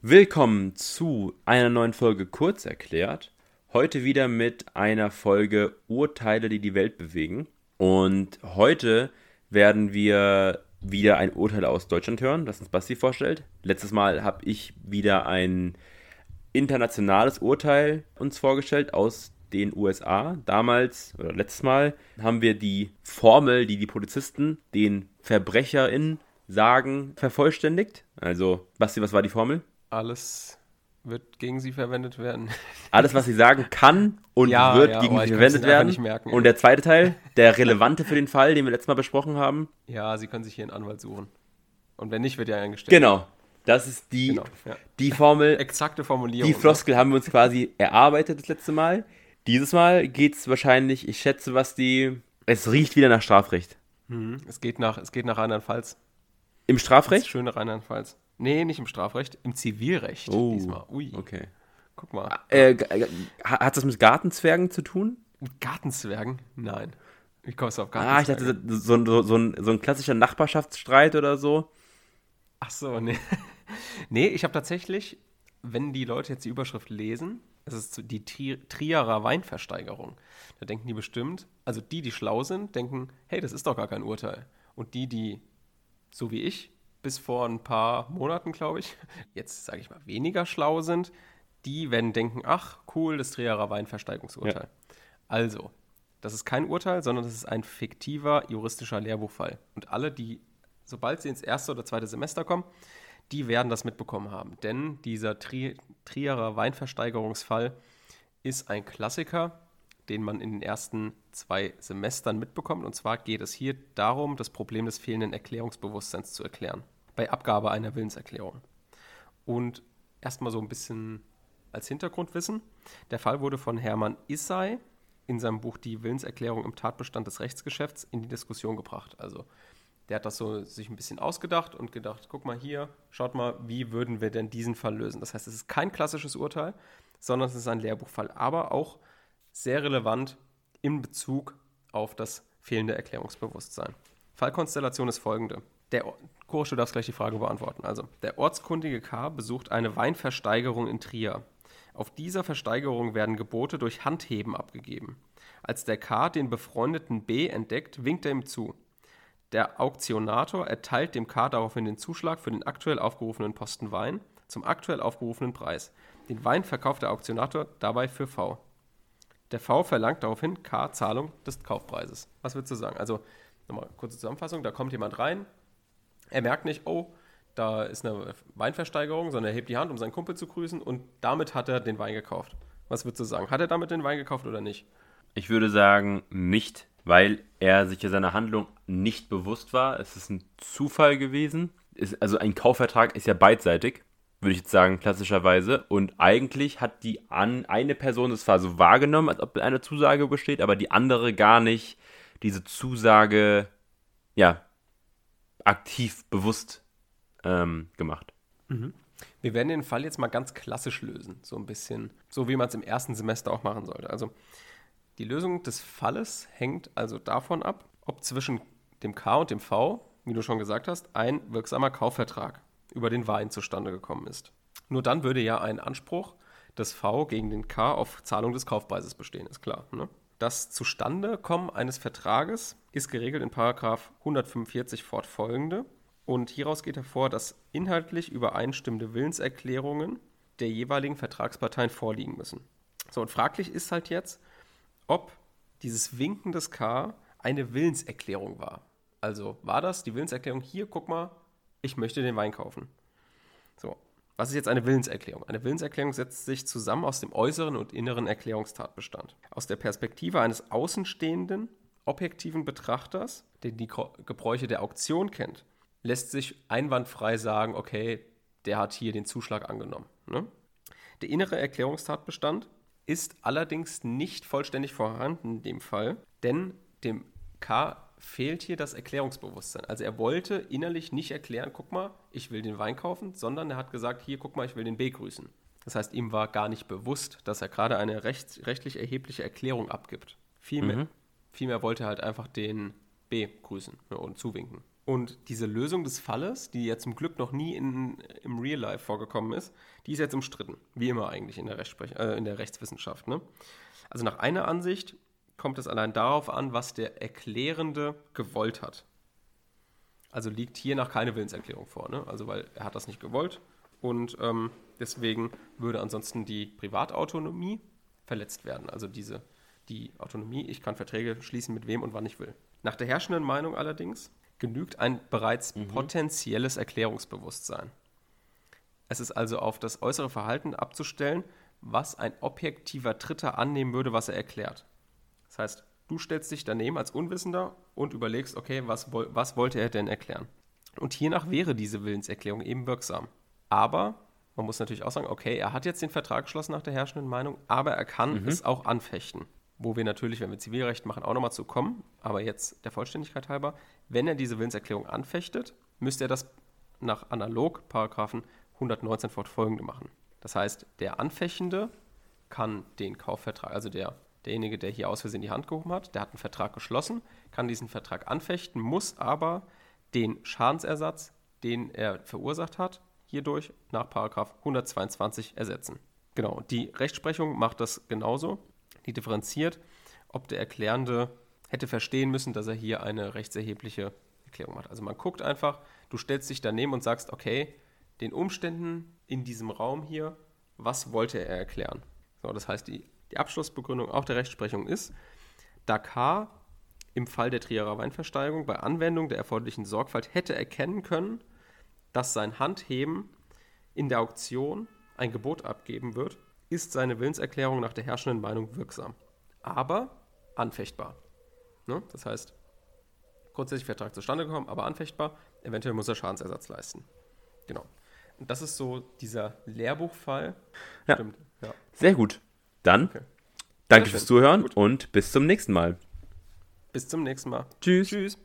Willkommen zu einer neuen Folge Kurz erklärt. Heute wieder mit einer Folge Urteile, die die Welt bewegen. Und heute werden wir wieder ein Urteil aus Deutschland hören, das uns Basti vorstellt. Letztes Mal habe ich wieder ein internationales Urteil uns vorgestellt aus den USA. Damals oder letztes Mal haben wir die Formel, die die Polizisten den VerbrecherInnen sagen, vervollständigt. Also, Basti, was war die Formel? Alles wird gegen sie verwendet werden. Alles, was sie sagen kann und Ja, wird ja, gegen aber sie verwendet werden. und der zweite Teil, der relevante für den Fall, den wir letztes Mal besprochen haben. Ja, sie können sich hier einen Anwalt suchen. Und wenn nicht, wird er eingestellt. Genau. Das ist die, Genau, ja. die Formel, Exakte Formulierung. die Floskel haben wir uns quasi erarbeitet das letzte Mal. Dieses Mal geht es wahrscheinlich, ich schätze, was die. Es riecht wieder nach Strafrecht. Mhm. Es geht nach, es geht nach Rheinland-Pfalz. Im Das Strafrecht? schöne Rheinland-Pfalz. Nee, nicht im Strafrecht, im Zivilrecht Oh, diesmal. Ui, okay. guck mal. Äh, g- g- hat das mit Gartenzwergen zu tun? Mit Gartenzwergen? Nein. Wie kommst du auf Ah, ich dachte, so, so, so, ein, so ein klassischer Nachbarschaftsstreit oder so. Ach so, nee. nee, ich habe tatsächlich, wenn die Leute jetzt die Überschrift lesen, es ist die Tri Trierer Weinversteigerung. Da denken die bestimmt, also die, die schlau sind, denken, hey, das ist doch gar kein Urteil. Und die, die, so wie ich, bis vor ein paar Monaten, glaube ich, jetzt sage ich mal weniger schlau sind, die werden denken, ach, cool, das Trierer Weinversteigerungsurteil. Also, das ist kein Urteil, sondern das ist ein fiktiver juristischer Lehrbuchfall. Und alle, die, sobald sie ins erste oder zweite Semester kommen, die werden das mitbekommen haben. Denn dieser Tri Trierer Weinversteigerungsfall ist ein Klassiker, den man in den ersten zwei Semestern mitbekommt. Und zwar geht es hier darum, das Problem des fehlenden Erklärungsbewusstseins zu erklären. Bei Abgabe einer Willenserklärung. Und erstmal so ein bisschen als Hintergrundwissen. Der Fall wurde von Hermann Issei in seinem Buch Die Willenserklärung im Tatbestand des Rechtsgeschäfts in die Diskussion gebracht. Also der hat das so sich ein bisschen ausgedacht und gedacht, guck mal hier, schaut mal, wie würden wir denn diesen Fall lösen? Das heißt, es ist kein klassisches Urteil, sondern es ist ein Lehrbuchfall, aber auch sehr relevant in Bezug auf das fehlende Erklärungsbewusstsein. Fallkonstellation ist folgende. Der Or- Kurs, du darfst gleich die Frage beantworten. Also, der ortskundige K. besucht eine Weinversteigerung in Trier. Auf dieser Versteigerung werden Gebote durch Handheben abgegeben. Als der K. den befreundeten B. entdeckt, winkt er ihm zu. Der Auktionator erteilt dem K. daraufhin den Zuschlag für den aktuell aufgerufenen Posten Wein zum aktuell aufgerufenen Preis. Den Wein verkauft der Auktionator dabei für V. Der V verlangt daraufhin K. Zahlung des Kaufpreises. Was würdest du sagen? Also, nochmal kurze Zusammenfassung: Da kommt jemand rein, er merkt nicht, oh, da ist eine Weinversteigerung, sondern er hebt die Hand, um seinen Kumpel zu grüßen und damit hat er den Wein gekauft. Was würdest du sagen? Hat er damit den Wein gekauft oder nicht? Ich würde sagen, nicht, weil er sich seiner Handlung nicht bewusst war. Es ist ein Zufall gewesen. Es, also ein Kaufvertrag ist ja beidseitig, würde ich jetzt sagen, klassischerweise. Und eigentlich hat die an, eine Person es zwar so wahrgenommen, als ob eine Zusage besteht, aber die andere gar nicht diese Zusage, ja, aktiv bewusst ähm, gemacht. Wir werden den Fall jetzt mal ganz klassisch lösen, so ein bisschen, so wie man es im ersten Semester auch machen sollte. Also die Lösung des Falles hängt also davon ab, ob zwischen dem K und dem V, wie du schon gesagt hast, ein wirksamer Kaufvertrag über den Wein zustande gekommen ist. Nur dann würde ja ein Anspruch des V gegen den K auf Zahlung des Kaufpreises bestehen, ist klar. Ne? Das Zustandekommen eines Vertrages ist geregelt in Paragraph 145 fortfolgende. Und hieraus geht hervor, dass inhaltlich übereinstimmende Willenserklärungen der jeweiligen Vertragsparteien vorliegen müssen. So, und fraglich ist halt jetzt, ob dieses Winken des K eine Willenserklärung war. Also war das die Willenserklärung, hier, guck mal, ich möchte den Wein kaufen. So, was ist jetzt eine Willenserklärung? Eine Willenserklärung setzt sich zusammen aus dem äußeren und inneren Erklärungstatbestand. Aus der Perspektive eines außenstehenden, objektiven Betrachters, der die Gebräuche der Auktion kennt, lässt sich einwandfrei sagen, okay, der hat hier den Zuschlag angenommen. Ne? Der innere Erklärungstatbestand ist allerdings nicht vollständig vorhanden in dem Fall, denn dem K fehlt hier das Erklärungsbewusstsein. Also er wollte innerlich nicht erklären, guck mal, ich will den Wein kaufen, sondern er hat gesagt, hier, guck mal, ich will den B grüßen. Das heißt, ihm war gar nicht bewusst, dass er gerade eine recht, rechtlich erhebliche Erklärung abgibt. Vielmehr, vielmehr wollte er halt einfach den B grüßen ne, und zuwinken. Und diese Lösung des Falles, die ja zum Glück noch nie in, im Real Life vorgekommen ist, die ist jetzt umstritten. Wie immer eigentlich in der, Rechtsprech äh, in der Rechtswissenschaft. Ne? Also nach einer Ansicht kommt es allein darauf an, was der Erklärende gewollt hat. Also liegt hier nach keine Willenserklärung vor. Ne? Also weil er hat das nicht gewollt und ähm, deswegen würde ansonsten die Privatautonomie verletzt werden. Also diese die Autonomie, ich kann Verträge schließen mit wem und wann ich will. Nach der herrschenden Meinung allerdings genügt ein bereits mhm. potenzielles Erklärungsbewusstsein. Es ist also auf das äußere Verhalten abzustellen, was ein objektiver Dritter annehmen würde, was er erklärt. Das heißt, du stellst dich daneben als Unwissender und überlegst, okay, was, was wollte er denn erklären? Und hiernach wäre diese Willenserklärung eben wirksam. Aber man muss natürlich auch sagen, okay, er hat jetzt den Vertrag geschlossen nach der herrschenden Meinung, aber er kann mhm. es auch anfechten wo wir natürlich, wenn wir Zivilrecht machen, auch nochmal zu kommen, aber jetzt der Vollständigkeit halber, wenn er diese Willenserklärung anfechtet, müsste er das nach analog Paragraphen 119 fortfolgende machen. Das heißt, der Anfechende kann den Kaufvertrag, also der, derjenige, der hier aus Versehen die Hand gehoben hat, der hat einen Vertrag geschlossen, kann diesen Vertrag anfechten, muss aber den Schadensersatz, den er verursacht hat, hierdurch nach Paragraph 122 ersetzen. Genau, die Rechtsprechung macht das genauso die differenziert, ob der Erklärende hätte verstehen müssen, dass er hier eine rechtserhebliche Erklärung macht. Also man guckt einfach, du stellst dich daneben und sagst, okay, den Umständen in diesem Raum hier, was wollte er erklären? So, das heißt, die, die Abschlussbegründung auch der Rechtsprechung ist, da K im Fall der Trierer Weinversteigerung bei Anwendung der erforderlichen Sorgfalt hätte erkennen können, dass sein Handheben in der Auktion ein Gebot abgeben wird, ist seine Willenserklärung nach der herrschenden Meinung wirksam, aber anfechtbar. Ne? Das heißt, grundsätzlich Vertrag zustande gekommen, aber anfechtbar, eventuell muss er Schadensersatz leisten. Genau. Und das ist so dieser Lehrbuchfall. Ja. Stimmt. Ja. Sehr gut. Dann okay. danke fürs Zuhören gut. und bis zum nächsten Mal. Bis zum nächsten Mal. Tschüss. Tschüss.